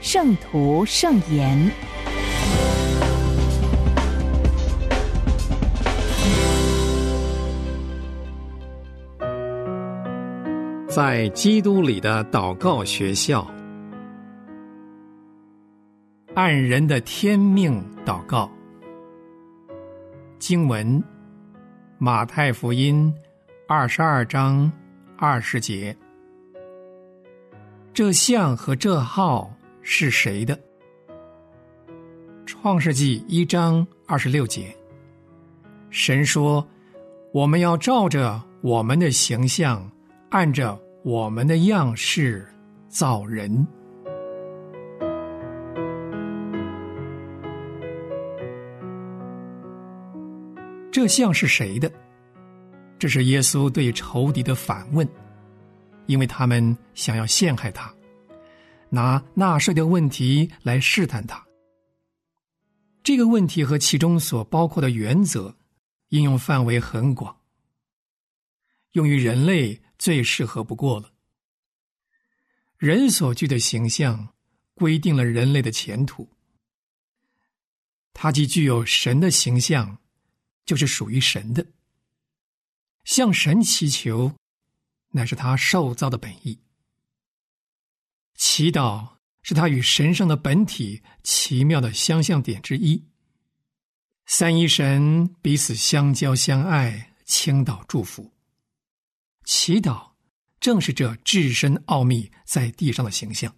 圣徒圣言》。在基督里的祷告学校，按人的天命祷告。经文：马太福音二十二章二十节。这像和这号是谁的？创世纪一章二十六节。神说：“我们要照着我们的形象，按着我们的样式造人。”这像是谁的？这是耶稣对仇敌的反问，因为他们想要陷害他，拿纳税的问题来试探他。这个问题和其中所包括的原则应用范围很广，用于人类最适合不过了。人所具的形象规定了人类的前途，它既具有神的形象。就是属于神的，向神祈求，乃是他受造的本意。祈祷是他与神圣的本体奇妙的相像点之一。三一神彼此相交相爱，倾倒祝福。祈祷正是这至深奥秘在地上的形象。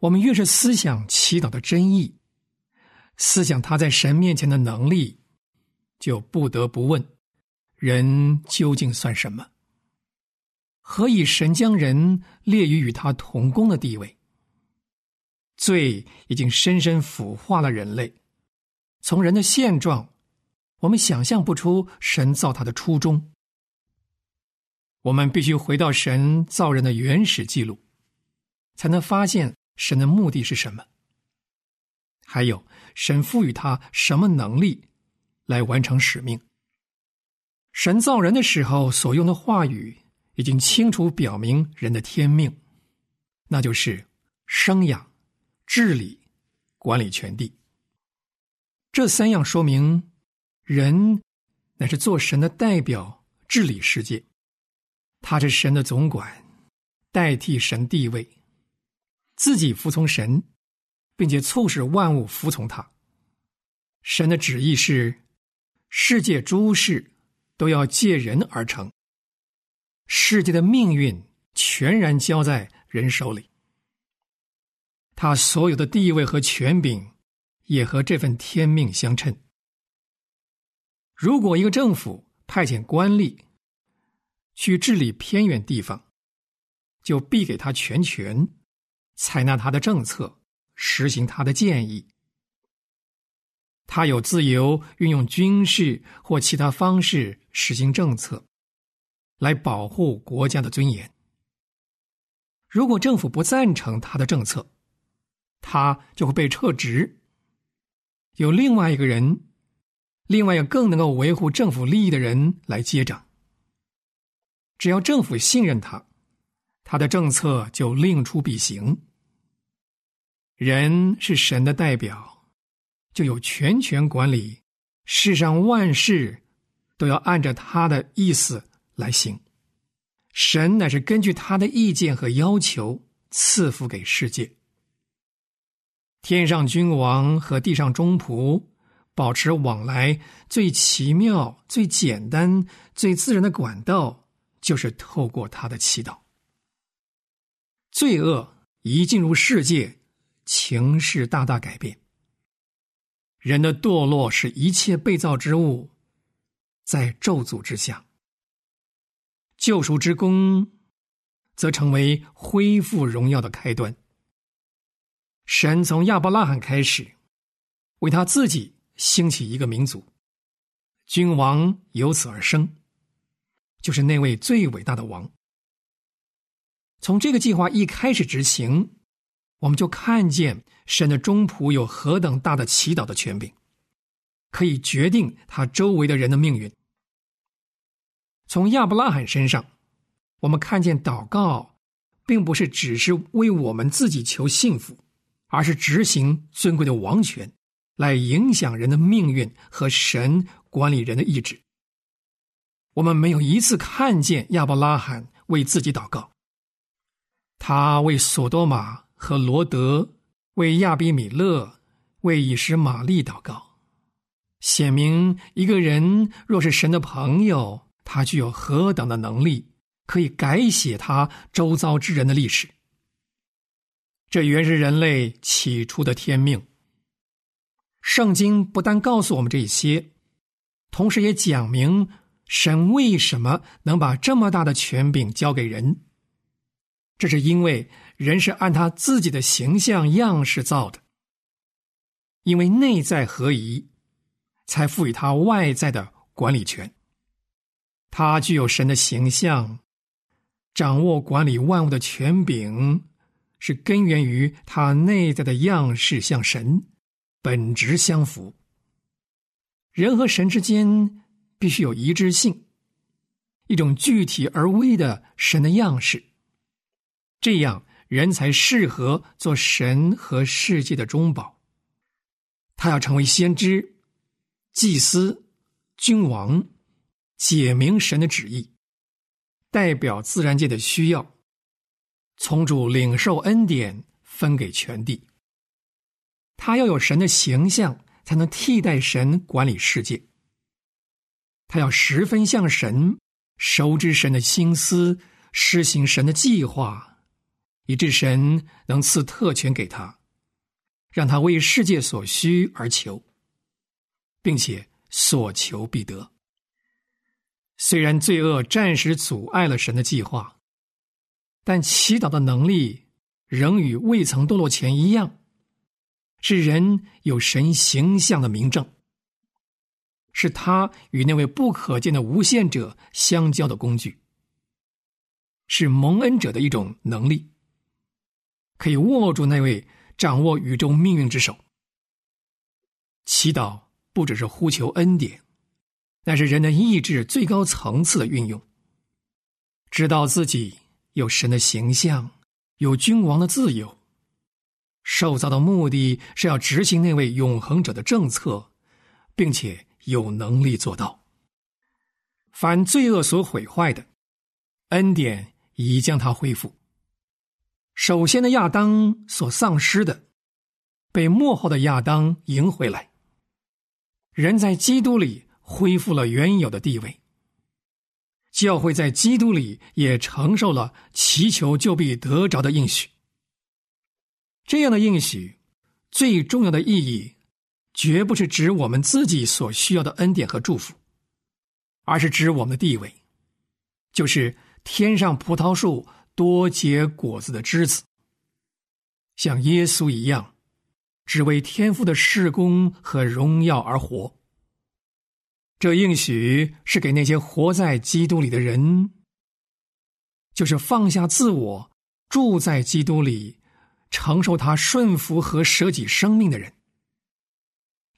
我们越是思想祈祷的真意，思想他在神面前的能力。就不得不问：人究竟算什么？何以神将人列于与他同工的地位？罪已经深深腐化了人类。从人的现状，我们想象不出神造他的初衷。我们必须回到神造人的原始记录，才能发现神的目的是什么。还有，神赋予他什么能力？来完成使命。神造人的时候所用的话语，已经清楚表明人的天命，那就是生养、治理、管理全地。这三样说明，人乃是做神的代表，治理世界。他是神的总管，代替神地位，自己服从神，并且促使万物服从他。神的旨意是。世界诸事都要借人而成，世界的命运全然交在人手里。他所有的地位和权柄也和这份天命相称。如果一个政府派遣官吏去治理偏远地方，就必给他全权，采纳他的政策，实行他的建议。他有自由运用军事或其他方式实行政策，来保护国家的尊严。如果政府不赞成他的政策，他就会被撤职。有另外一个人，另外一个更能够维护政府利益的人来接掌。只要政府信任他，他的政策就另出必行。人是神的代表。就有全权管理，世上万事都要按照他的意思来行。神乃是根据他的意见和要求赐福给世界。天上君王和地上中仆保持往来，最奇妙、最简单、最自然的管道，就是透过他的祈祷。罪恶一进入世界，情势大大改变。人的堕落使一切被造之物在咒诅之下，救赎之功则成为恢复荣耀的开端。神从亚伯拉罕开始，为他自己兴起一个民族，君王由此而生，就是那位最伟大的王。从这个计划一开始执行，我们就看见神的中仆有何等大的祈祷的权柄，可以决定他周围的人的命运。从亚伯拉罕身上，我们看见祷告，并不是只是为我们自己求幸福。而是执行尊贵的王权，来影响人的命运和神管理人的意志。我们没有一次看见亚伯拉罕为自己祷告，他为索多玛和罗德、为亚比米勒、为以实玛利祷告，显明一个人若是神的朋友，他具有何等的能力，可以改写他周遭之人的历史。这原是人类起初的天命。圣经不但告诉我们这些，同时也讲明神为什么能把这么大的权柄交给人。这是因为人是按他自己的形象样式造的，因为内在合一，才赋予他外在的管理权。他具有神的形象，掌握管理万物的权柄。是根源于他内在的样式像神，本质相符。人和神之间必须有一致性，一种具体而微的神的样式，这样人才适合做神和世界的中保。他要成为先知、祭司、君王，解明神的旨意，代表自然界的需要。从主领受恩典，分给全地。他要有神的形象，才能替代神管理世界。他要十分像神，熟知神的心思，施行神的计划，以致神能赐特权给他，让他为世界所需而求，并且所求必得。虽然罪恶暂时阻碍了神的计划。但祈祷的能力仍与未曾堕落前一样，是人有神形象的明证，是他与那位不可见的无限者相交的工具，是蒙恩者的一种能力，可以握住那位掌握宇宙命运之手。祈祷不只是呼求恩典，那是人的意志最高层次的运用，知道自己。有神的形象，有君王的自由。受造的目的是要执行那位永恒者的政策，并且有能力做到。凡罪恶所毁坏的，恩典已将它恢复。首先的亚当所丧失的，被幕后的亚当赢回来。人在基督里恢复了原有的地位。教会在基督里也承受了祈求就必得着的应许。这样的应许，最重要的意义，绝不是指我们自己所需要的恩典和祝福，而是指我们的地位，就是天上葡萄树多结果子的枝子，像耶稣一样，只为天父的事工和荣耀而活。这应许是给那些活在基督里的人，就是放下自我，住在基督里，承受他顺服和舍己生命的人。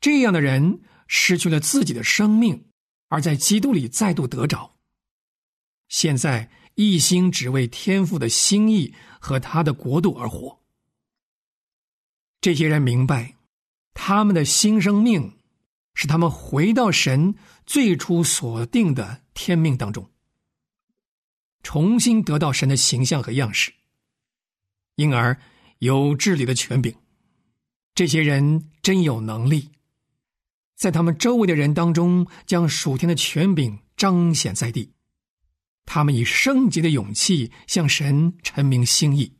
这样的人失去了自己的生命，而在基督里再度得着。现在一心只为天父的心意和他的国度而活。这些人明白，他们的新生命。使他们回到神最初所定的天命当中，重新得到神的形象和样式，因而有治理的权柄。这些人真有能力，在他们周围的人当中将属天的权柄彰显在地。他们以圣洁的勇气向神陈明心意，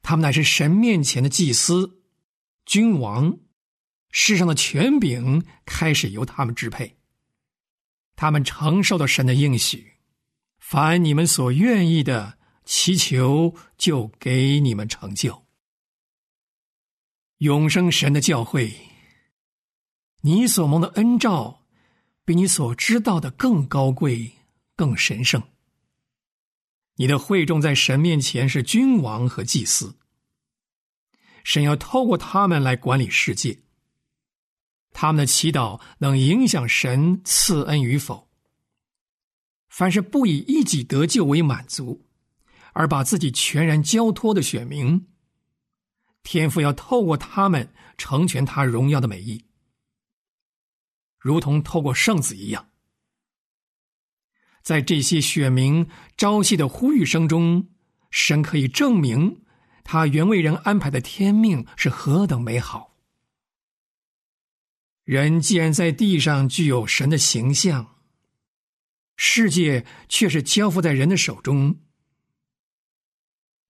他们乃是神面前的祭司、君王。世上的权柄开始由他们支配，他们承受了神的应许，凡你们所愿意的祈求，就给你们成就。永生神的教会，你所蒙的恩照，比你所知道的更高贵、更神圣。你的会众在神面前是君王和祭司，神要透过他们来管理世界。他们的祈祷能影响神赐恩与否。凡是不以一己得救为满足，而把自己全然交托的选民，天父要透过他们成全他荣耀的美意，如同透过圣子一样。在这些选民朝夕的呼吁声中，神可以证明他原为人安排的天命是何等美好。人既然在地上具有神的形象，世界却是交付在人的手中。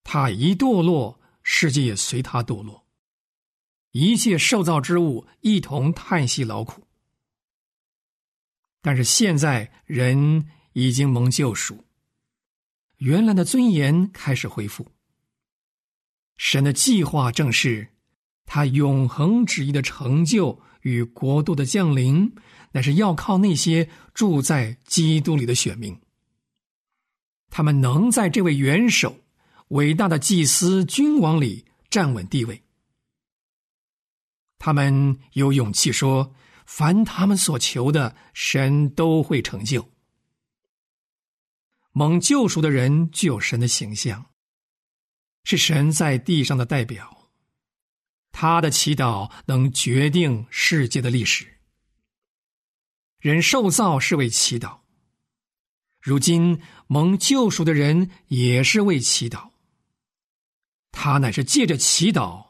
他一堕落，世界也随他堕落，一切受造之物一同叹息劳苦。但是现在人。已经蒙救赎，原来的尊严开始恢复。神的计划正是他永恒旨意的成就与国度的降临，乃是要靠那些住在基督里的选民。他们能在这位元首、伟大的祭司、君王里站稳地位。他们有勇气说：“凡他们所求的，神都会成就。”蒙救赎的人具有神的形象，是神在地上的代表。他的祈祷能决定世界的历史。人受造是为祈祷，如今蒙救赎的人也是为祈祷。他乃是借着祈祷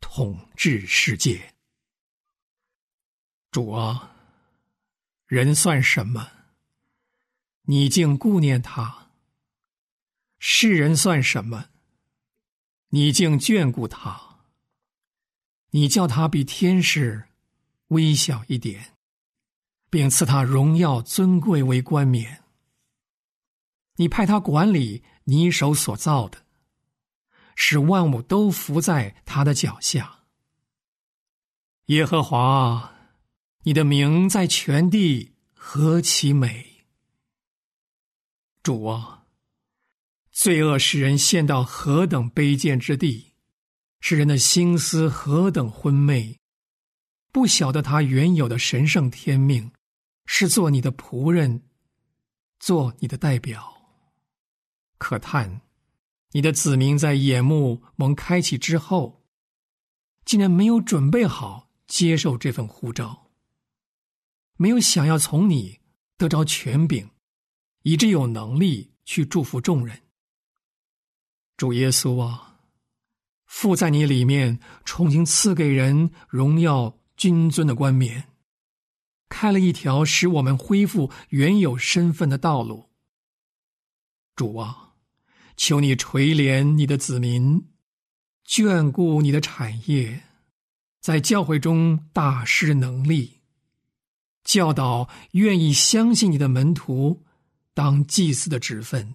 统治世界。主啊，人算什么？你竟顾念他，世人算什么？你竟眷顾他，你叫他比天使微小一点，并赐他荣耀尊贵为冠冕。你派他管理你手所造的，使万物都伏在他的脚下。耶和华，你的名在全地何其美！主啊，罪恶使人陷到何等卑贱之地，世人的心思何等昏昧，不晓得他原有的神圣天命，是做你的仆人，做你的代表。可叹，你的子民在眼目蒙开启之后，竟然没有准备好接受这份呼召，没有想要从你得着权柄。以致有能力去祝福众人。主耶稣啊，父在你里面重新赐给人荣耀君尊的冠冕，开了一条使我们恢复原有身份的道路。主啊，求你垂怜你的子民，眷顾你的产业，在教会中大施能力，教导愿意相信你的门徒。当祭司的职分，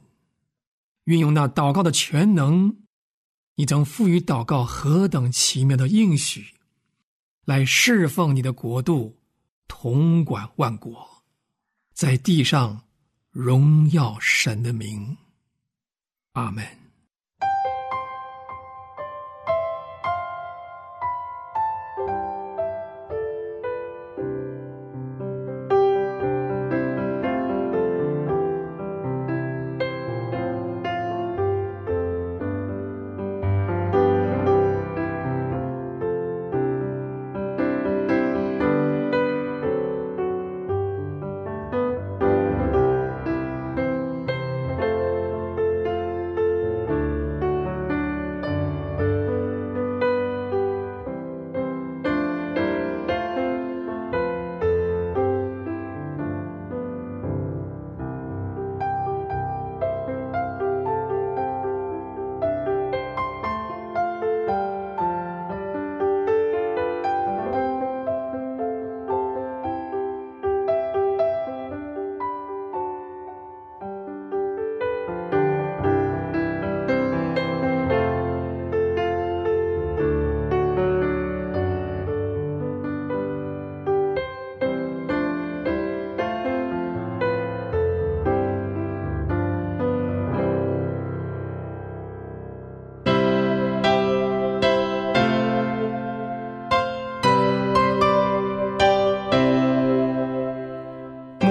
运用那祷告的全能，你曾赋予祷告何等奇妙的应许，来侍奉你的国度，统管万国，在地上荣耀神的名。阿门。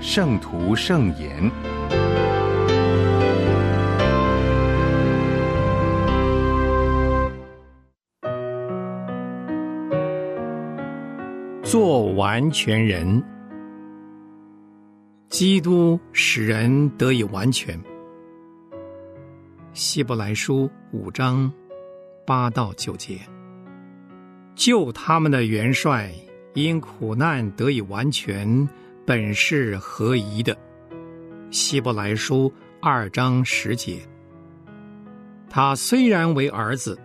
圣徒圣言，做完全人，基督使人得以完全。希伯来书五章八到九节，救他们的元帅因苦难得以完全。本是合宜的，希伯来书二章十节。他虽然为儿子，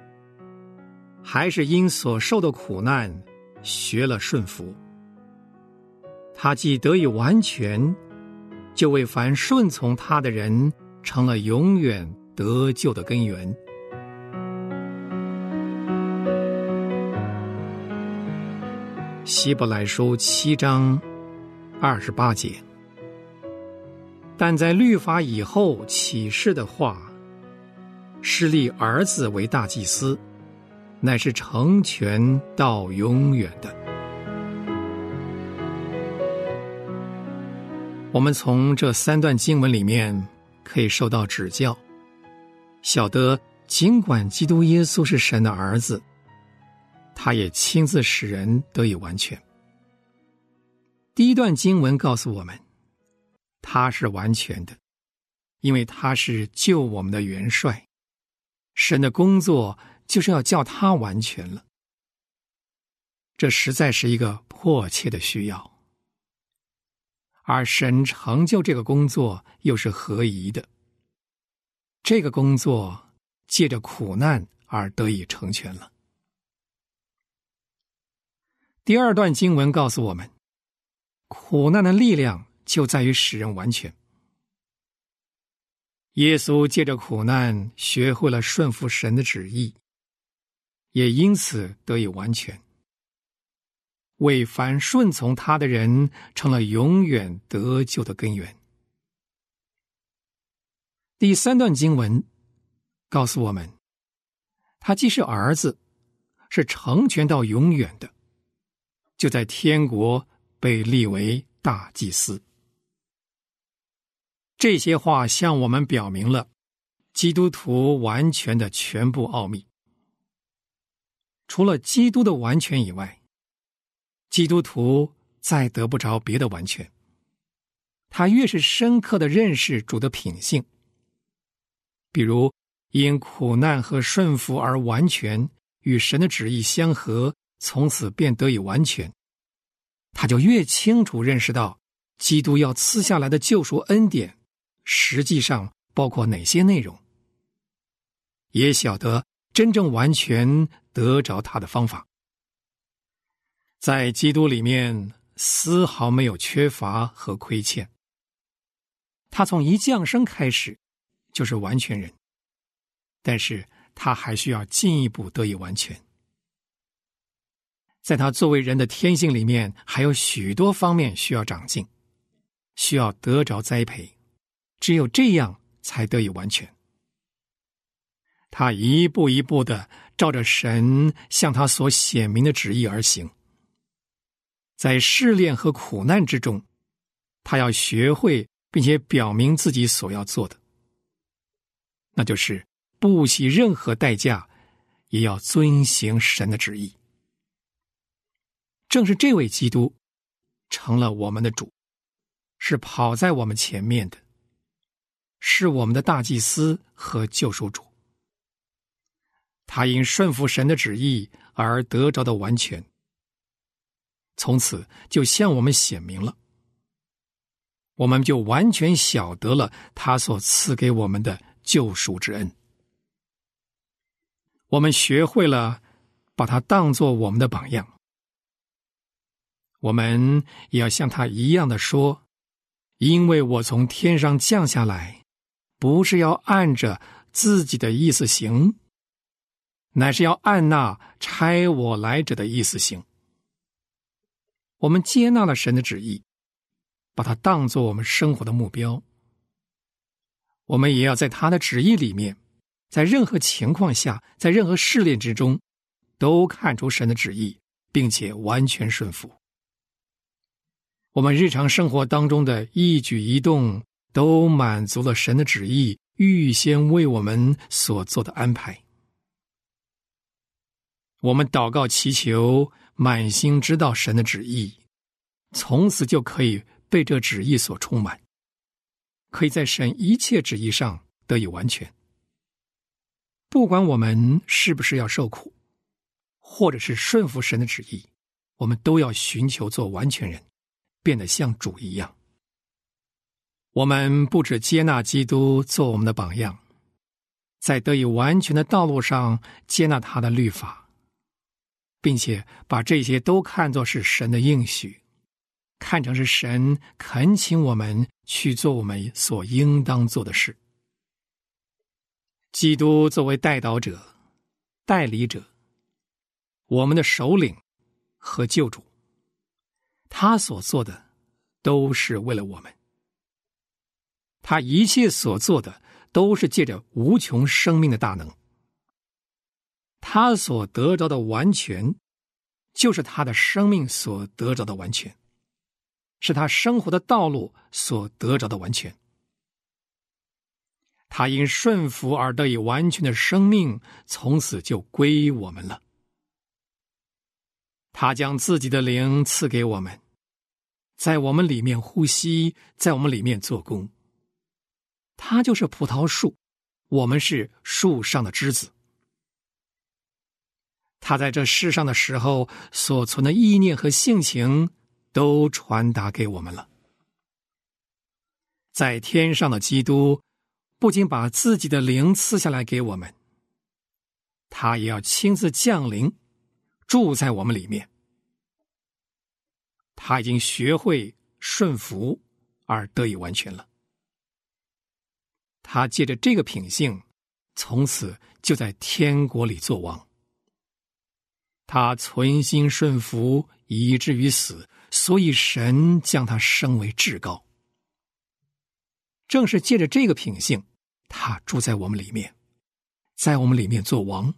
还是因所受的苦难学了顺服。他既得以完全，就为凡顺从他的人成了永远得救的根源。希伯来书七章。二十八节，但在律法以后启示的话，是立儿子为大祭司，乃是成全到永远的。我们从这三段经文里面可以受到指教，晓得尽管基督耶稣是神的儿子，他也亲自使人得以完全。第一段经文告诉我们，他是完全的，因为他是救我们的元帅。神的工作就是要叫他完全了，这实在是一个迫切的需要。而神成就这个工作又是合宜的，这个工作借着苦难而得以成全了。第二段经文告诉我们。苦难的力量就在于使人完全。耶稣借着苦难学会了顺服神的旨意，也因此得以完全，为凡顺从他的人成了永远得救的根源。第三段经文告诉我们，他既是儿子，是成全到永远的，就在天国。被立为大祭司，这些话向我们表明了基督徒完全的全部奥秘。除了基督的完全以外，基督徒再得不着别的完全。他越是深刻的认识主的品性，比如因苦难和顺服而完全与神的旨意相合，从此便得以完全。他就越清楚认识到，基督要赐下来的救赎恩典，实际上包括哪些内容，也晓得真正完全得着他的方法，在基督里面丝毫没有缺乏和亏欠。他从一降生开始就是完全人，但是他还需要进一步得以完全。在他作为人的天性里面，还有许多方面需要长进，需要得着栽培，只有这样才得以完全。他一步一步的照着神向他所显明的旨意而行，在试炼和苦难之中，他要学会并且表明自己所要做的，那就是不惜任何代价，也要遵行神的旨意。正是这位基督，成了我们的主，是跑在我们前面的，是我们的大祭司和救赎主。他因顺服神的旨意而得着的完全，从此就向我们显明了，我们就完全晓得了他所赐给我们的救赎之恩。我们学会了把他当做我们的榜样。我们也要像他一样的说：“因为我从天上降下来，不是要按着自己的意思行，乃是要按那差我来者的意思行。我们接纳了神的旨意，把它当做我们生活的目标。我们也要在他的旨意里面，在任何情况下，在任何试炼之中，都看出神的旨意，并且完全顺服。我们日常生活当中的一举一动，都满足了神的旨意预先为我们所做的安排。我们祷告祈求。满心知道神的旨意，从此就可以被这旨意所充满，可以在神一切旨意上得以完全。不管我们是不是要受苦，或者是顺服神的旨意，我们都要寻求做完全人，变得像主一样。我们不止接纳基督做我们的榜样，在得以完全的道路上接纳他的律法。并且把这些都看作是神的应许，看成是神恳请我们去做我们所应当做的事。基督作为代导者、代理者，我们的首领和救主，他所做的都是为了我们。他一切所做的都是借着无穷生命的大能。他所得着的完全，就是他的生命所得着的完全，是他生活的道路所得着的完全。他因顺服而得以完全的生命，从此就归我们了。他将自己的灵赐给我们，在我们里面呼吸，在我们里面做工。他就是葡萄树，我们是树上的枝子。他在这世上的时候所存的意念和性情，都传达给我们了。在天上的基督，不仅把自己的灵赐下来给我们，他也要亲自降临，住在我们里面。他已经学会顺服，而得以完全了。他借着这个品性，从此就在天国里做王。他存心顺服，以至于死，所以神将他升为至高。正是借着这个品性，他住在我们里面，在我们里面做王。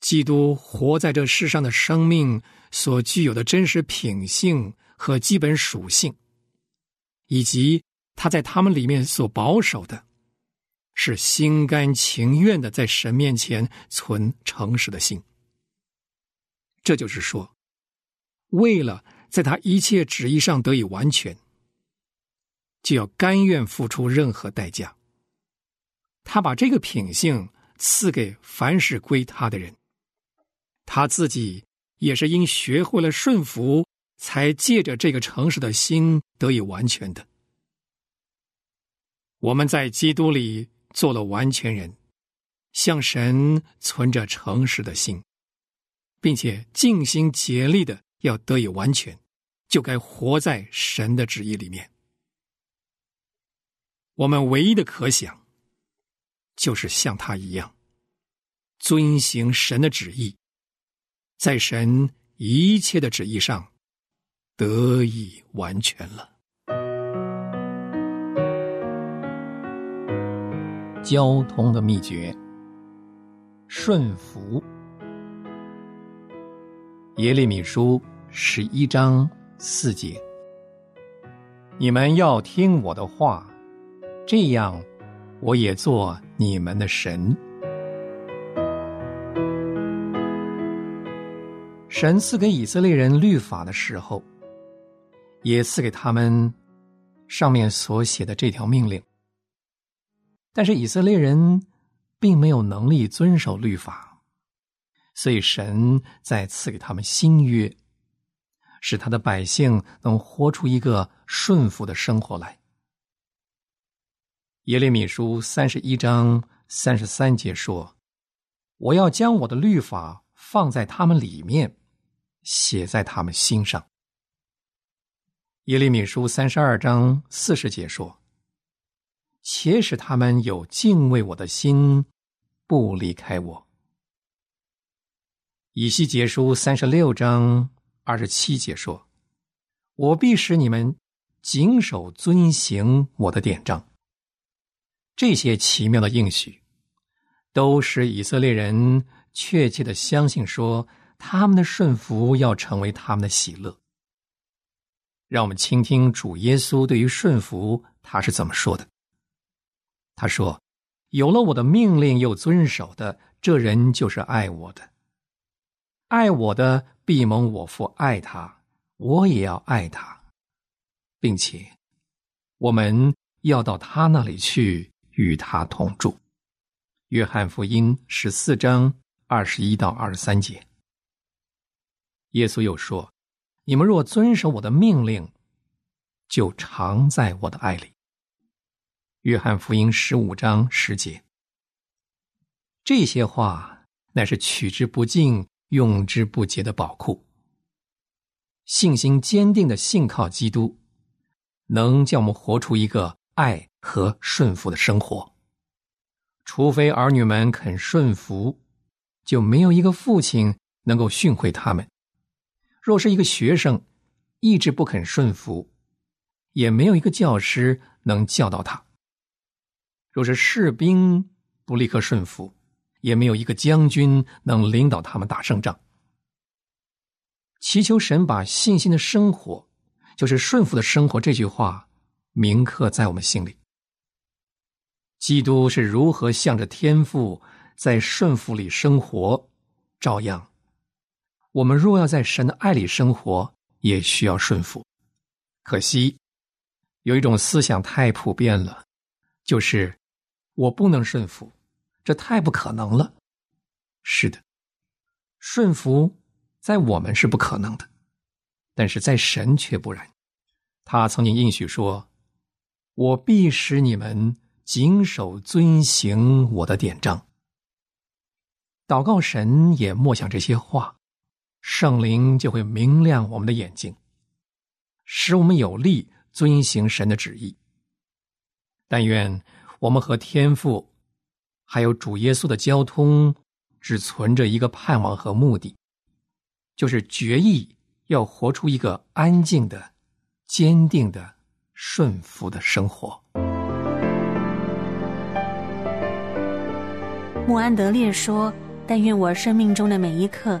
基督活在这世上的生命所具有的真实品性和基本属性，以及他在他们里面所保守的，是心甘情愿的在神面前存诚实的心。这就是说，为了在他一切旨意上得以完全，就要甘愿付出任何代价。他把这个品性赐给凡是归他的人，他自己也是因学会了顺服，才借着这个诚实的心得以完全的。我们在基督里做了完全人，向神存着诚实的心。并且尽心竭力的要得以完全，就该活在神的旨意里面。我们唯一的可想，就是像他一样，遵行神的旨意，在神一切的旨意上得以完全了。交通的秘诀：顺服。耶利米书十一章四节：你们要听我的话，这样我也做你们的神。神赐给以色列人律法的时候，也赐给他们上面所写的这条命令，但是以色列人并没有能力遵守律法。所以，神再赐给他们新约，使他的百姓能活出一个顺服的生活来。耶利米书三十一章三十三节说：“我要将我的律法放在他们里面，写在他们心上。”耶利米书三十二章四十节说：“且使他们有敬畏我的心，不离开我。”以西结书三十六章二十七节说：“我必使你们谨守遵行我的典章。”这些奇妙的应许，都使以色列人确切的相信说，他们的顺服要成为他们的喜乐。让我们倾听主耶稣对于顺服他是怎么说的。他说：“有了我的命令又遵守的，这人就是爱我的。爱我的必蒙我父爱他，我也要爱他，并且我们要到他那里去。”与他同住，《约翰福音》十四章二十一到二十三节。耶稣又说：“你们若遵守我的命令，就常在我的爱里。”《约翰福音》十五章十节。这些话乃是取之不尽、用之不竭的宝库。信心坚定的信靠基督，能叫我们活出一个爱。和顺服的生活，除非儿女们肯顺服，就没有一个父亲能够训诲他们；若是一个学生一直不肯顺服，也没有一个教师能教导他；若是士兵不立刻顺服，也没有一个将军能领导他们打胜仗。祈求神把信心的生活，就是顺服的生活这句话铭刻在我们心里。基督是如何向着天父在顺服里生活，照样，我们若要在神的爱里生活，也需要顺服。可惜，有一种思想太普遍了，就是我不能顺服，这太不可能了。是的，顺服在我们是不可能的，但是在神却不然。他曾经应许说：“我必使你们。”谨守遵行我的典章，祷告神也默想这些话，圣灵就会明亮我们的眼睛，使我们有力遵行神的旨意。但愿我们和天父，还有主耶稣的交通，只存着一个盼望和目的，就是决意要活出一个安静的、坚定的、顺服的生活。穆安德烈说：“但愿我生命中的每一刻